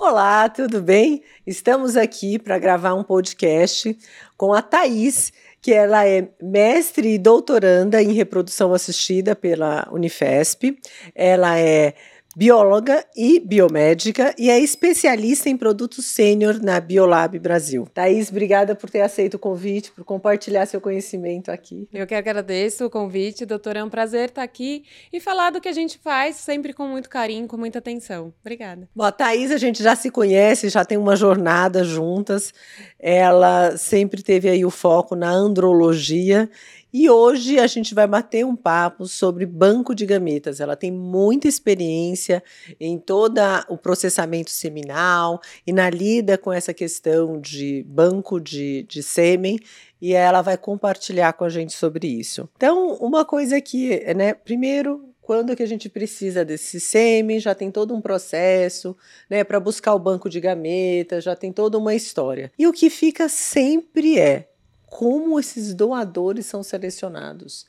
Olá, tudo bem? Estamos aqui para gravar um podcast com a Thaís, que ela é mestre e doutoranda em reprodução assistida pela Unifesp. Ela é bióloga e biomédica e é especialista em produtos sênior na Biolab Brasil. Thaís, obrigada por ter aceito o convite, por compartilhar seu conhecimento aqui. Eu que agradeço o convite, doutora. É um prazer estar aqui e falar do que a gente faz, sempre com muito carinho, com muita atenção. Obrigada. Bom, a Thaís, a gente já se conhece, já tem uma jornada juntas. Ela sempre teve aí o foco na andrologia e hoje a gente vai bater um papo sobre banco de gametas. Ela tem muita experiência em todo o processamento seminal e na lida com essa questão de banco de, de sêmen e ela vai compartilhar com a gente sobre isso. Então, uma coisa que, né, primeiro, quando que a gente precisa desse sêmen, já tem todo um processo, né, para buscar o banco de gametas, já tem toda uma história. E o que fica sempre é como esses doadores são selecionados.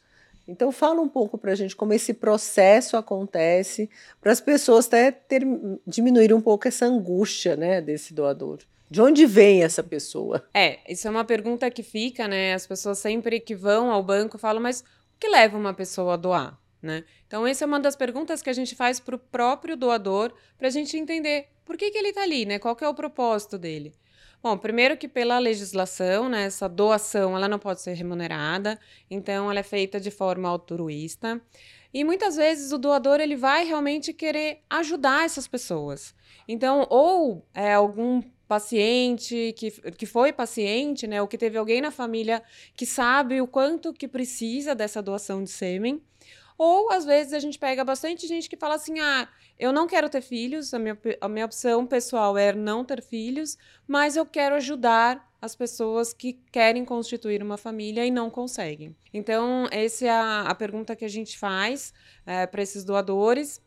Então fala um pouco para a gente como esse processo acontece, para as pessoas até ter, diminuir um pouco essa angústia né, desse doador. De onde vem essa pessoa? É, isso é uma pergunta que fica, né? As pessoas sempre que vão ao banco falam, mas o que leva uma pessoa a doar? Né? Então, essa é uma das perguntas que a gente faz para o próprio doador, para a gente entender por que, que ele está ali, né? qual é o propósito dele. Bom, primeiro que pela legislação, né, essa doação ela não pode ser remunerada, então ela é feita de forma altruísta. E muitas vezes o doador ele vai realmente querer ajudar essas pessoas. Então, ou é algum paciente que, que foi paciente, né, ou que teve alguém na família que sabe o quanto que precisa dessa doação de sêmen, ou às vezes a gente pega bastante gente que fala assim: ah, eu não quero ter filhos, a minha, a minha opção pessoal é não ter filhos, mas eu quero ajudar as pessoas que querem constituir uma família e não conseguem. Então, essa é a, a pergunta que a gente faz é, para esses doadores.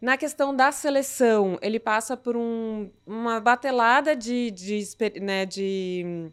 Na questão da seleção, ele passa por um, uma batelada de, de, né, de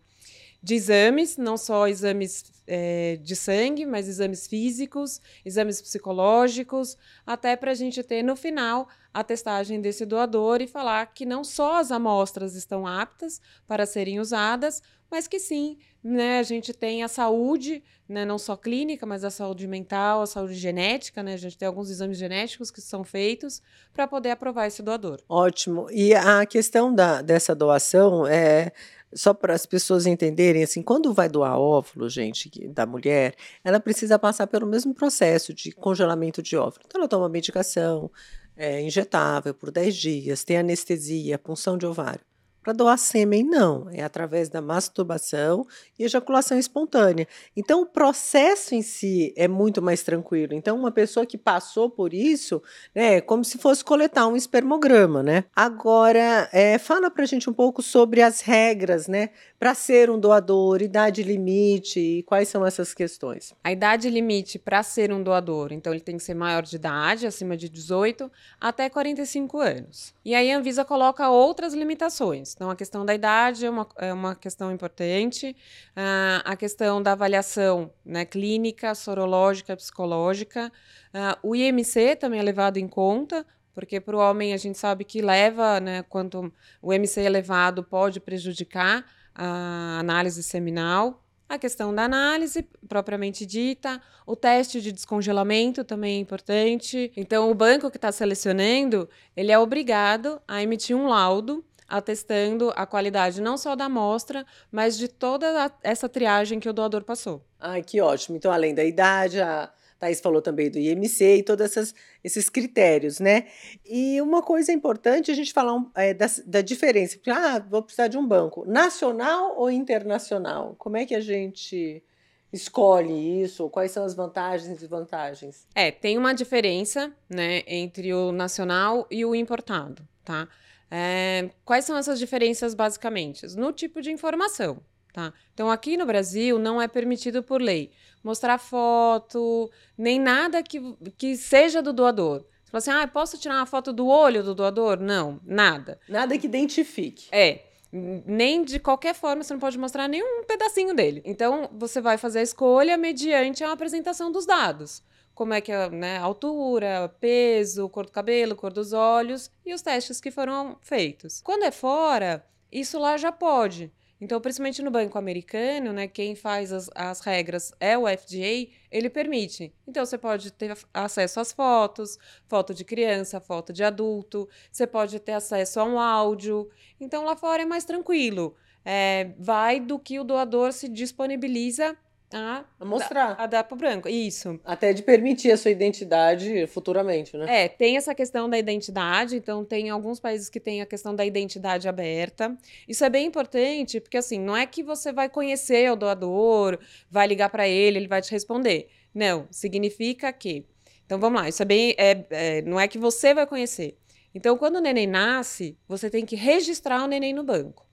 de exames, não só exames é, de sangue, mas exames físicos, exames psicológicos, até para a gente ter no final a testagem desse doador e falar que não só as amostras estão aptas para serem usadas, mas que sim, né, a gente tem a saúde, né, não só clínica, mas a saúde mental, a saúde genética, né, a gente tem alguns exames genéticos que são feitos para poder aprovar esse doador. Ótimo. E a questão da, dessa doação é só para as pessoas entenderem, assim, quando vai doar óvulo, gente, da mulher, ela precisa passar pelo mesmo processo de congelamento de óvulo. Então, ela toma medicação é, injetável por 10 dias, tem anestesia, punção de ovário. Para doar sêmen, não. É através da masturbação e ejaculação espontânea. Então, o processo em si é muito mais tranquilo. Então, uma pessoa que passou por isso, né, é como se fosse coletar um espermograma, né? Agora, é, fala para a gente um pouco sobre as regras, né, para ser um doador, idade limite e quais são essas questões. A idade limite para ser um doador, então ele tem que ser maior de idade, acima de 18, até 45 anos. E aí a Anvisa coloca outras limitações. Então, a questão da idade é uma, é uma questão importante, uh, a questão da avaliação né, clínica, sorológica, psicológica. Uh, o IMC também é levado em conta, porque para o homem a gente sabe que leva, né, quanto o IMC elevado pode prejudicar a análise seminal. A questão da análise propriamente dita, o teste de descongelamento também é importante. Então, o banco que está selecionando, ele é obrigado a emitir um laudo atestando a qualidade não só da amostra, mas de toda a, essa triagem que o doador passou. Ai, que ótimo. Então, além da idade, a Thais falou também do IMC e todos esses critérios, né? E uma coisa importante a gente falar um, é, da, da diferença. Ah, vou precisar de um banco. Nacional ou internacional? Como é que a gente escolhe isso? Quais são as vantagens e desvantagens? É, tem uma diferença, né, entre o nacional e o importado, tá? É, quais são essas diferenças basicamente? No tipo de informação. Tá? Então, aqui no Brasil, não é permitido por lei mostrar foto, nem nada que, que seja do doador. Você fala assim, ah, posso tirar uma foto do olho do doador? Não, nada. Nada que identifique. É. Nem de qualquer forma você não pode mostrar nenhum pedacinho dele. Então, você vai fazer a escolha mediante a apresentação dos dados como é que é né, altura, peso, cor do cabelo, cor dos olhos e os testes que foram feitos. Quando é fora, isso lá já pode. Então, principalmente no banco americano, né, quem faz as, as regras é o FDA, ele permite. Então, você pode ter acesso às fotos, foto de criança, foto de adulto, você pode ter acesso a um áudio. Então, lá fora é mais tranquilo. É, vai do que o doador se disponibiliza a, a mostrar. A, dar para o branco. Isso. Até de permitir a sua identidade futuramente, né? É, tem essa questão da identidade, então tem alguns países que tem a questão da identidade aberta. Isso é bem importante, porque assim, não é que você vai conhecer o doador, vai ligar para ele, ele vai te responder. Não, significa que. Então vamos lá, isso é bem. É, é, não é que você vai conhecer. Então, quando o neném nasce, você tem que registrar o neném no banco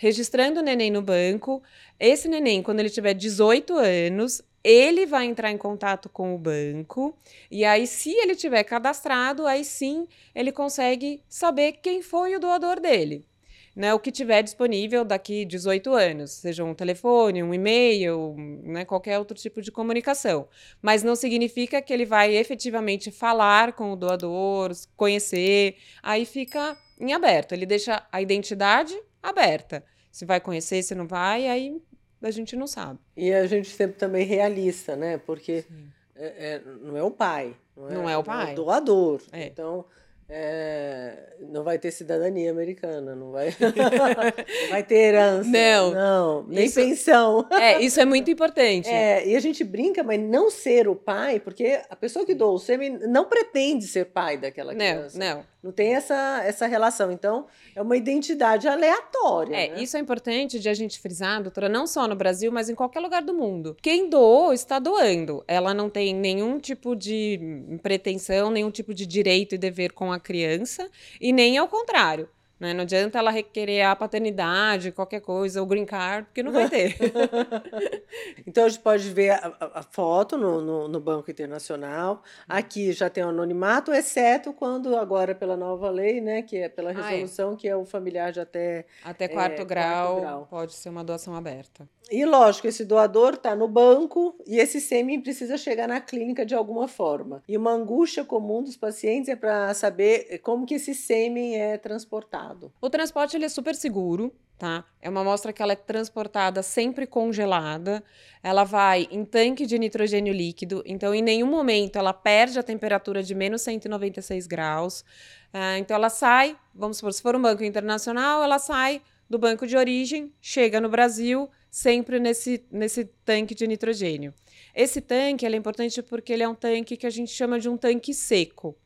registrando o neném no banco. Esse neném, quando ele tiver 18 anos, ele vai entrar em contato com o banco e aí, se ele tiver cadastrado, aí sim ele consegue saber quem foi o doador dele. Né, o que tiver disponível daqui 18 anos, seja um telefone, um e-mail, né, qualquer outro tipo de comunicação. Mas não significa que ele vai efetivamente falar com o doador, conhecer, aí fica em aberto. Ele deixa a identidade aberta. Se vai conhecer, se não vai, aí a gente não sabe. E a gente sempre também realista, né? Porque é, é, não é o pai. Não é, não é o pai. É o doador. Então, é, não vai ter cidadania americana, não vai, vai ter herança. Não. Não, nem isso, pensão. É, isso é muito importante. É, e a gente brinca, mas não ser o pai, porque a pessoa que doa o sêmen não pretende ser pai daquela criança. Não, não. Não tem essa, essa relação. Então, é uma identidade aleatória. É, né? isso é importante de a gente frisar, doutora, não só no Brasil, mas em qualquer lugar do mundo. Quem doou está doando. Ela não tem nenhum tipo de pretensão, nenhum tipo de direito e dever com a criança, e nem ao contrário. Né? Não adianta ela requerer a paternidade, qualquer coisa, o green card, porque não vai ter. então a gente pode ver a, a foto no, no, no, Banco Internacional. Aqui já tem o anonimato, exceto quando agora pela nova lei, né, que é pela resolução, ah, é. que é o familiar de até até quarto, é, grau, quarto grau, pode ser uma doação aberta. E lógico, esse doador está no banco e esse sêmen precisa chegar na clínica de alguma forma. E uma angústia comum dos pacientes é para saber como que esse sêmen é transportado. O transporte ele é super seguro, tá? É uma amostra que ela é transportada sempre congelada. Ela vai em tanque de nitrogênio líquido, então em nenhum momento ela perde a temperatura de menos 196 graus. Uh, então ela sai, vamos supor, se for um banco internacional, ela sai do banco de origem, chega no Brasil sempre nesse, nesse tanque de nitrogênio. Esse tanque é importante porque ele é um tanque que a gente chama de um tanque seco.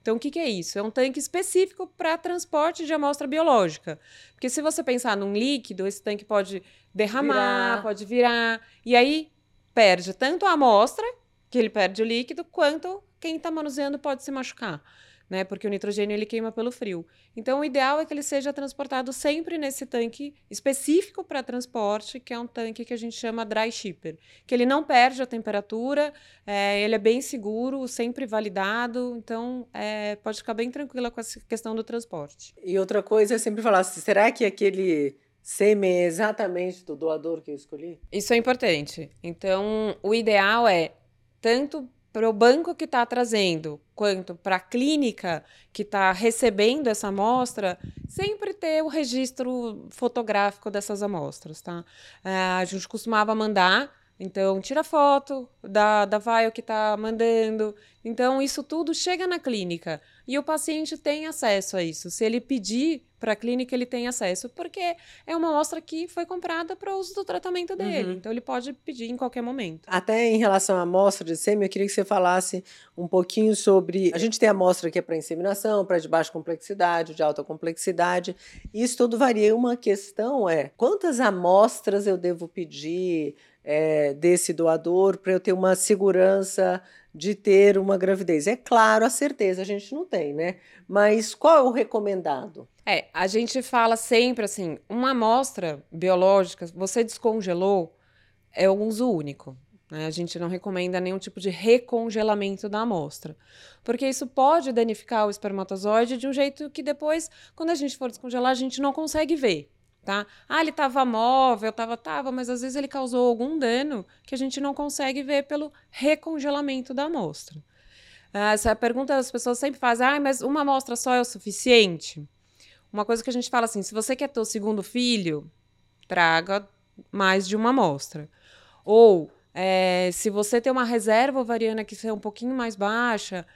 Então, o que, que é isso? É um tanque específico para transporte de amostra biológica. Porque se você pensar num líquido, esse tanque pode derramar, virar. pode virar, e aí perde tanto a amostra, que ele perde o líquido, quanto quem está manuseando pode se machucar né? Porque o nitrogênio ele queima pelo frio. Então, o ideal é que ele seja transportado sempre nesse tanque específico para transporte, que é um tanque que a gente chama dry shipper, que ele não perde a temperatura, é, ele é bem seguro, sempre validado, então é, pode ficar bem tranquila com essa questão do transporte. E outra coisa é sempre falar, será que aquele sêmen é exatamente do doador que eu escolhi? Isso é importante. Então, o ideal é tanto para o banco que está trazendo, quanto para a clínica que está recebendo essa amostra, sempre ter o registro fotográfico dessas amostras, tá? É, a gente costumava mandar, então tira foto da, da vaio que está mandando. Então, isso tudo chega na clínica e o paciente tem acesso a isso. Se ele pedir para a clínica, ele tem acesso, porque é uma amostra que foi comprada para uso do tratamento dele. Uhum. Então, ele pode pedir em qualquer momento. Até em relação à amostra de sêmen, eu queria que você falasse um pouquinho sobre. A gente tem amostra que é para inseminação, para de baixa complexidade, de alta complexidade. Isso tudo varia. Uma questão é quantas amostras eu devo pedir é, desse doador para eu ter uma segurança de ter uma gravidez. É claro, a certeza a gente não tem, né? Mas qual é o recomendado? É, a gente fala sempre assim, uma amostra biológica, você descongelou, é um uso único. Né? A gente não recomenda nenhum tipo de recongelamento da amostra, porque isso pode danificar o espermatozoide de um jeito que depois, quando a gente for descongelar, a gente não consegue ver. Tá? Ah, ele estava móvel, estava, tava, mas às vezes ele causou algum dano que a gente não consegue ver pelo recongelamento da amostra. Ah, essa pergunta as pessoas sempre fazem, ah, mas uma amostra só é o suficiente? Uma coisa que a gente fala assim, se você quer ter o segundo filho, traga mais de uma amostra. Ou, é, se você tem uma reserva ovariana que seja um pouquinho mais baixa,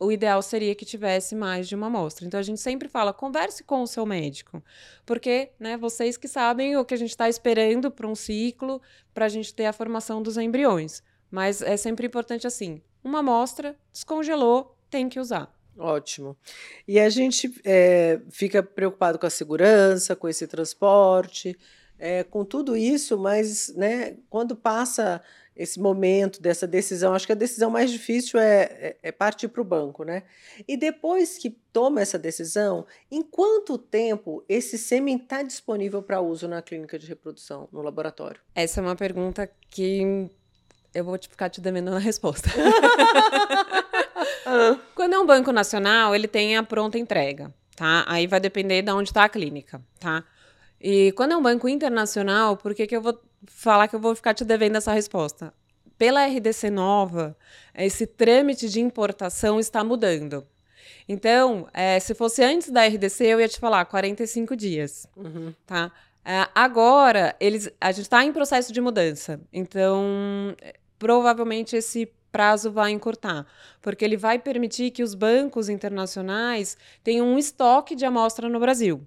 o ideal seria que tivesse mais de uma amostra. Então a gente sempre fala, converse com o seu médico, porque né, vocês que sabem o que a gente está esperando para um ciclo, para a gente ter a formação dos embriões. Mas é sempre importante assim, uma amostra, descongelou, tem que usar. Ótimo. E a gente é, fica preocupado com a segurança, com esse transporte, é, com tudo isso, mas né, quando passa esse momento dessa decisão, acho que a decisão mais difícil é, é, é partir para o banco, né? E depois que toma essa decisão, em quanto tempo esse sêmen está disponível para uso na clínica de reprodução, no laboratório? Essa é uma pergunta que eu vou ficar te devendo a resposta. Quando é um banco nacional, ele tem a pronta entrega, tá? Aí vai depender de onde está a clínica, tá? E quando é um banco internacional, por que, que eu vou falar que eu vou ficar te devendo essa resposta? Pela RDC nova, esse trâmite de importação está mudando. Então, é, se fosse antes da RDC, eu ia te falar 45 dias, uhum. tá? É, agora, eles, a gente está em processo de mudança. Então, provavelmente esse prazo vai encurtar, porque ele vai permitir que os bancos internacionais tenham um estoque de amostra no Brasil.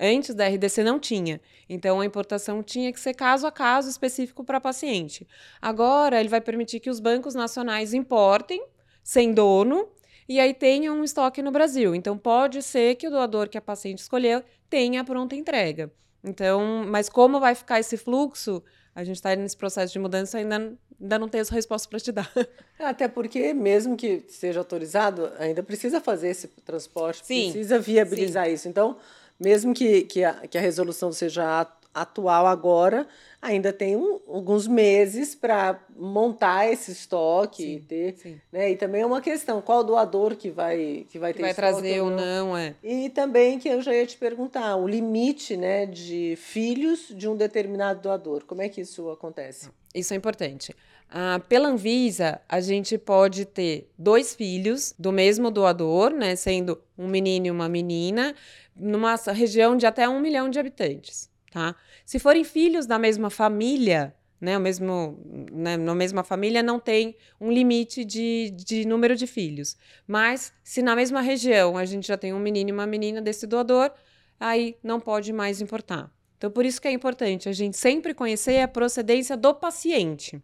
Antes da RDC não tinha. Então a importação tinha que ser caso a caso específico para paciente. Agora ele vai permitir que os bancos nacionais importem sem dono e aí tenham um estoque no Brasil. Então pode ser que o doador que a paciente escolheu tenha pronta entrega. Então, mas como vai ficar esse fluxo? A gente está nesse processo de mudança ainda ainda não tenho essa resposta para te dar. Até porque, mesmo que seja autorizado, ainda precisa fazer esse transporte, Sim. precisa viabilizar Sim. isso. Então, mesmo que, que, a, que a resolução seja atual agora, ainda tem um, alguns meses para montar esse estoque sim, e ter, sim. né? E também é uma questão, qual doador que vai que vai que ter vai trazer ou não, é. E também que eu já ia te perguntar, o limite, né, de filhos de um determinado doador. Como é que isso acontece? Isso é importante. Ah, pela Anvisa, a gente pode ter dois filhos do mesmo doador, né, sendo um menino e uma menina, numa região de até um milhão de habitantes, tá? Se forem filhos da mesma família, né, o mesmo, né, na mesma família não tem um limite de, de número de filhos. Mas se na mesma região a gente já tem um menino e uma menina desse doador, aí não pode mais importar. Então, por isso que é importante a gente sempre conhecer a procedência do paciente.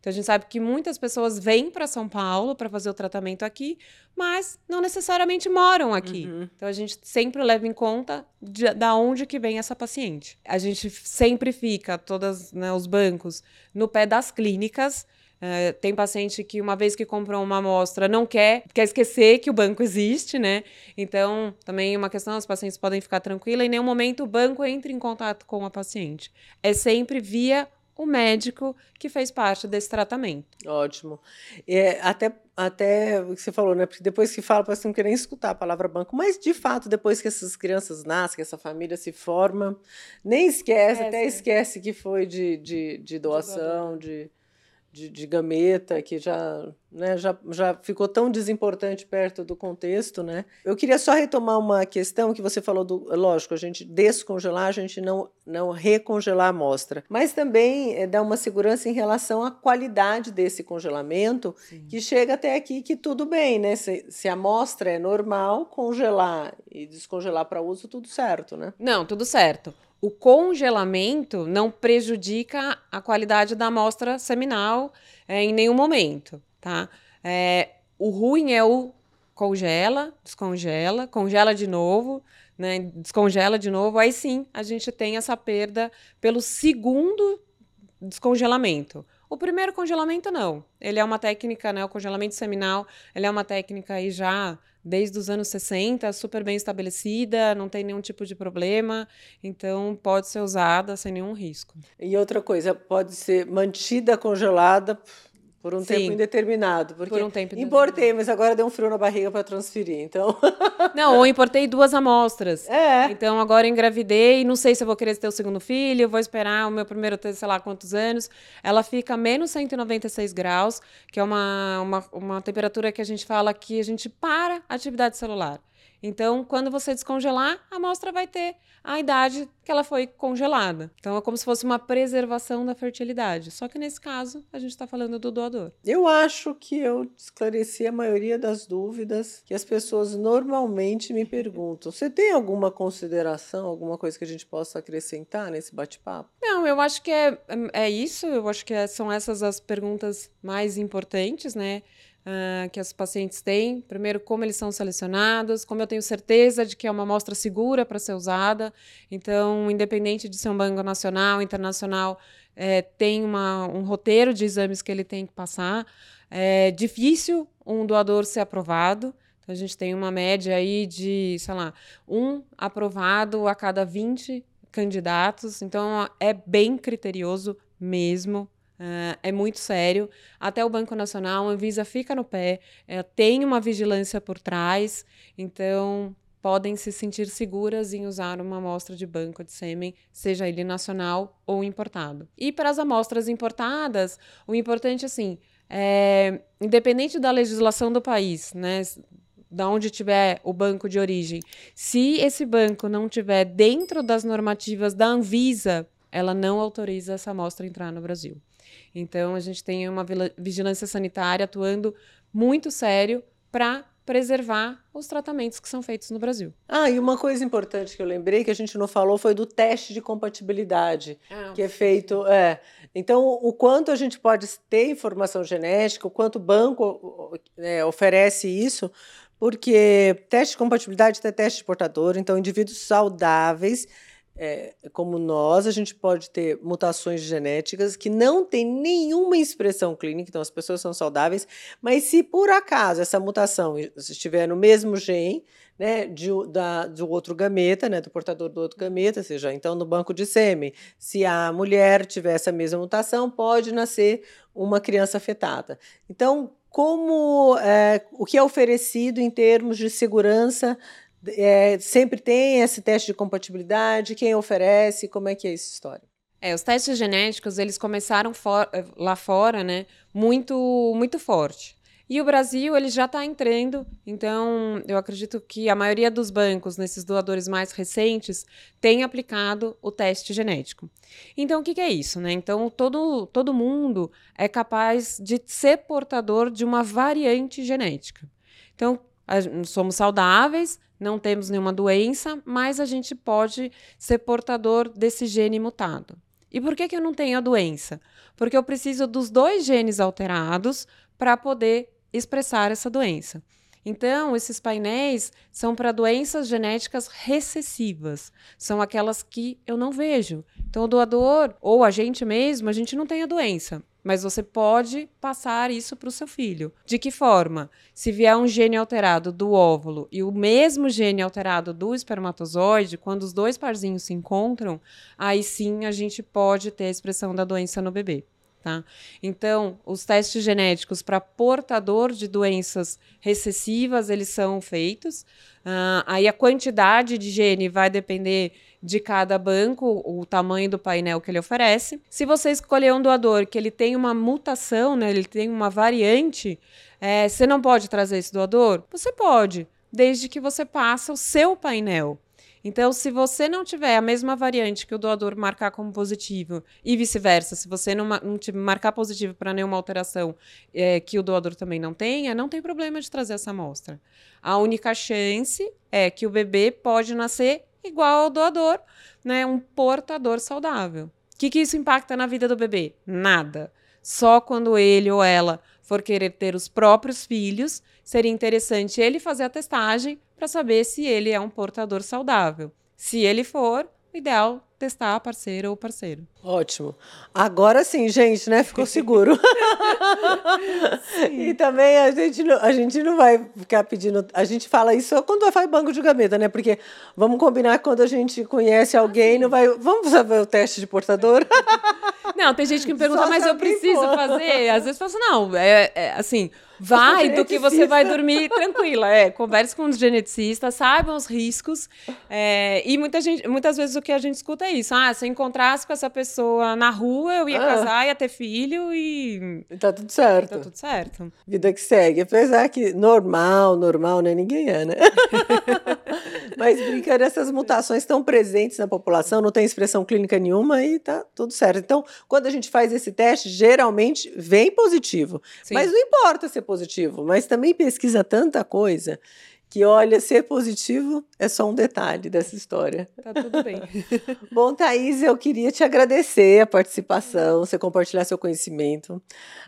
Então, a gente sabe que muitas pessoas vêm para São Paulo para fazer o tratamento aqui, mas não necessariamente moram aqui. Uhum. Então, a gente sempre leva em conta de, da onde que vem essa paciente. A gente sempre fica, todos né, os bancos, no pé das clínicas, Uh, tem paciente que, uma vez que comprou uma amostra, não quer, quer esquecer que o banco existe, né? Então, também uma questão, os pacientes podem ficar tranquilos, em nenhum momento o banco entra em contato com a paciente. É sempre via o médico que fez parte desse tratamento. Ótimo. É, até, até o que você falou, né? Porque depois que fala, parece não querer escutar a palavra banco, mas de fato, depois que essas crianças nascem, que essa família se forma, nem esquece, até esquece que foi de, de, de doação, de de, de gameta, que já, né, já, já ficou tão desimportante perto do contexto. Né? Eu queria só retomar uma questão que você falou do. Lógico, a gente descongelar, a gente não, não recongelar a amostra. Mas também é, dá uma segurança em relação à qualidade desse congelamento, Sim. que chega até aqui que tudo bem, né? Se, se a amostra é normal, congelar e descongelar para uso, tudo certo, né? Não, tudo certo o congelamento não prejudica a qualidade da amostra seminal é, em nenhum momento, tá? É, o ruim é o congela, descongela, congela de novo, né? Descongela de novo, aí sim a gente tem essa perda pelo segundo descongelamento. O primeiro congelamento não. Ele é uma técnica, né, o congelamento seminal, ele é uma técnica aí já desde os anos 60, super bem estabelecida, não tem nenhum tipo de problema, então pode ser usada sem nenhum risco. E outra coisa, pode ser mantida congelada por um Sim. tempo indeterminado. Porque por um tempo importei, mas agora deu um frio na barriga para transferir, então... Não, ou importei duas amostras. É. Então agora engravidei, não sei se eu vou querer ter o segundo filho, vou esperar o meu primeiro ter, sei lá, quantos anos. Ela fica menos 196 graus, que é uma, uma, uma temperatura que a gente fala que a gente para a atividade celular. Então, quando você descongelar, a amostra vai ter a idade que ela foi congelada. Então, é como se fosse uma preservação da fertilidade. Só que nesse caso, a gente está falando do doador. Eu acho que eu esclareci a maioria das dúvidas que as pessoas normalmente me perguntam. Você tem alguma consideração, alguma coisa que a gente possa acrescentar nesse bate-papo? Não, eu acho que é, é isso. Eu acho que é, são essas as perguntas mais importantes, né? Uh, que os pacientes têm. Primeiro, como eles são selecionados, como eu tenho certeza de que é uma amostra segura para ser usada. Então, independente de ser um banco nacional, internacional, é, tem uma, um roteiro de exames que ele tem que passar. É difícil um doador ser aprovado. Então, a gente tem uma média aí de, sei lá, um aprovado a cada 20 candidatos. Então, é bem criterioso mesmo Uh, é muito sério. Até o Banco Nacional, a Anvisa fica no pé, uh, tem uma vigilância por trás, então podem se sentir seguras em usar uma amostra de banco de sêmen, seja ele nacional ou importado. E para as amostras importadas, o importante assim, é, independente da legislação do país, né, da onde tiver o banco de origem, se esse banco não tiver dentro das normativas da Anvisa, ela não autoriza essa amostra entrar no Brasil. Então, a gente tem uma vigilância sanitária atuando muito sério para preservar os tratamentos que são feitos no Brasil. Ah, e uma coisa importante que eu lembrei que a gente não falou foi do teste de compatibilidade, ah, que é feito. É, então, o quanto a gente pode ter informação genética, o quanto o banco é, oferece isso, porque teste de compatibilidade é teste de portador, então indivíduos saudáveis é, como nós, a gente pode ter mutações genéticas que não têm nenhuma expressão clínica, então as pessoas são saudáveis, mas se por acaso essa mutação estiver no mesmo gene, né, de, da, do outro gameta, né, do portador do outro gameta, seja, então no banco de sêmen, se a mulher tiver essa mesma mutação, pode nascer uma criança afetada. Então, como é, o que é oferecido em termos de segurança é, sempre tem esse teste de compatibilidade? Quem oferece? Como é que é essa história? É, os testes genéticos, eles começaram for, eh, lá fora, né, muito, muito forte. E o Brasil, ele já está entrando, então eu acredito que a maioria dos bancos, nesses doadores mais recentes, tem aplicado o teste genético. Então, o que, que é isso? Né? Então, todo, todo mundo é capaz de ser portador de uma variante genética. Então, somos saudáveis, não temos nenhuma doença, mas a gente pode ser portador desse gene mutado. E por que, que eu não tenho a doença? Porque eu preciso dos dois genes alterados para poder expressar essa doença. Então, esses painéis são para doenças genéticas recessivas, são aquelas que eu não vejo. Então, o doador, ou a gente mesmo, a gente não tem a doença, mas você pode passar isso para o seu filho. De que forma? Se vier um gene alterado do óvulo e o mesmo gene alterado do espermatozoide, quando os dois parzinhos se encontram, aí sim a gente pode ter a expressão da doença no bebê. Tá? Então, os testes genéticos para portador de doenças recessivas, eles são feitos. Uh, aí a quantidade de gene vai depender de cada banco, o tamanho do painel que ele oferece. Se você escolher um doador que ele tem uma mutação, né, ele tem uma variante, é, você não pode trazer esse doador? Você pode, desde que você passe o seu painel. Então, se você não tiver a mesma variante que o doador marcar como positivo e vice-versa, se você não, não marcar positivo para nenhuma alteração é, que o doador também não tenha, não tem problema de trazer essa amostra. A única chance é que o bebê pode nascer igual ao doador, né, um portador saudável. O que, que isso impacta na vida do bebê? Nada. Só quando ele ou ela for querer ter os próprios filhos, seria interessante ele fazer a testagem para saber se ele é um portador saudável. Se ele for, o ideal testar a parceira ou parceiro. Ótimo. Agora sim, gente, né? Ficou seguro. e também a gente, não, a gente não vai ficar pedindo. A gente fala isso só quando faz banco de gameta, né? Porque vamos combinar quando a gente conhece alguém, não vai. Vamos saber o teste de portador? Não, tem gente que me pergunta, mas eu preciso fazer? Às vezes eu falo assim, não, é, é assim, vai do que você vai dormir tranquila. É, converse com os geneticistas, saibam os riscos. É, e muita gente, muitas vezes o que a gente escuta é isso. Ah, se eu encontrasse com essa pessoa na rua, eu ia ah. casar, ia ter filho e. E tá tudo certo. Tá tudo certo. Vida que segue. Apesar que normal, normal, né? Ninguém é, né? Mas brincando, essas mutações estão presentes na população, não tem expressão clínica nenhuma e tá tudo certo. Então, quando a gente faz esse teste, geralmente vem positivo. Sim. Mas não importa ser positivo, mas também pesquisa tanta coisa que olha, ser positivo é só um detalhe dessa história. Tá tudo bem. Bom, Thaís, eu queria te agradecer a participação, você compartilhar seu conhecimento.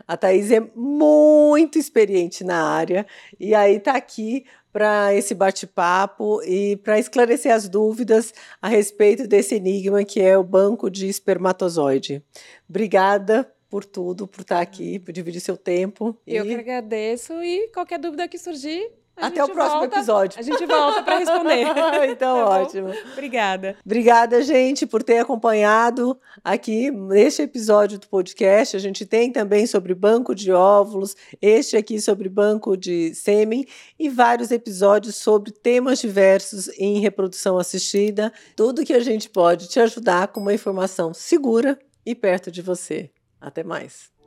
A Thaís é muito experiente na área e aí está aqui para esse bate-papo e para esclarecer as dúvidas a respeito desse enigma que é o banco de espermatozoide. Obrigada por tudo, por estar aqui, por dividir seu tempo. Eu e... que agradeço e qualquer dúvida que surgir, até o próximo volta, episódio. A gente volta para responder. então, tá ótimo. Obrigada. Obrigada, gente, por ter acompanhado aqui neste episódio do podcast. A gente tem também sobre banco de óvulos, este aqui sobre banco de sêmen e vários episódios sobre temas diversos em reprodução assistida. Tudo que a gente pode te ajudar com uma informação segura e perto de você. Até mais.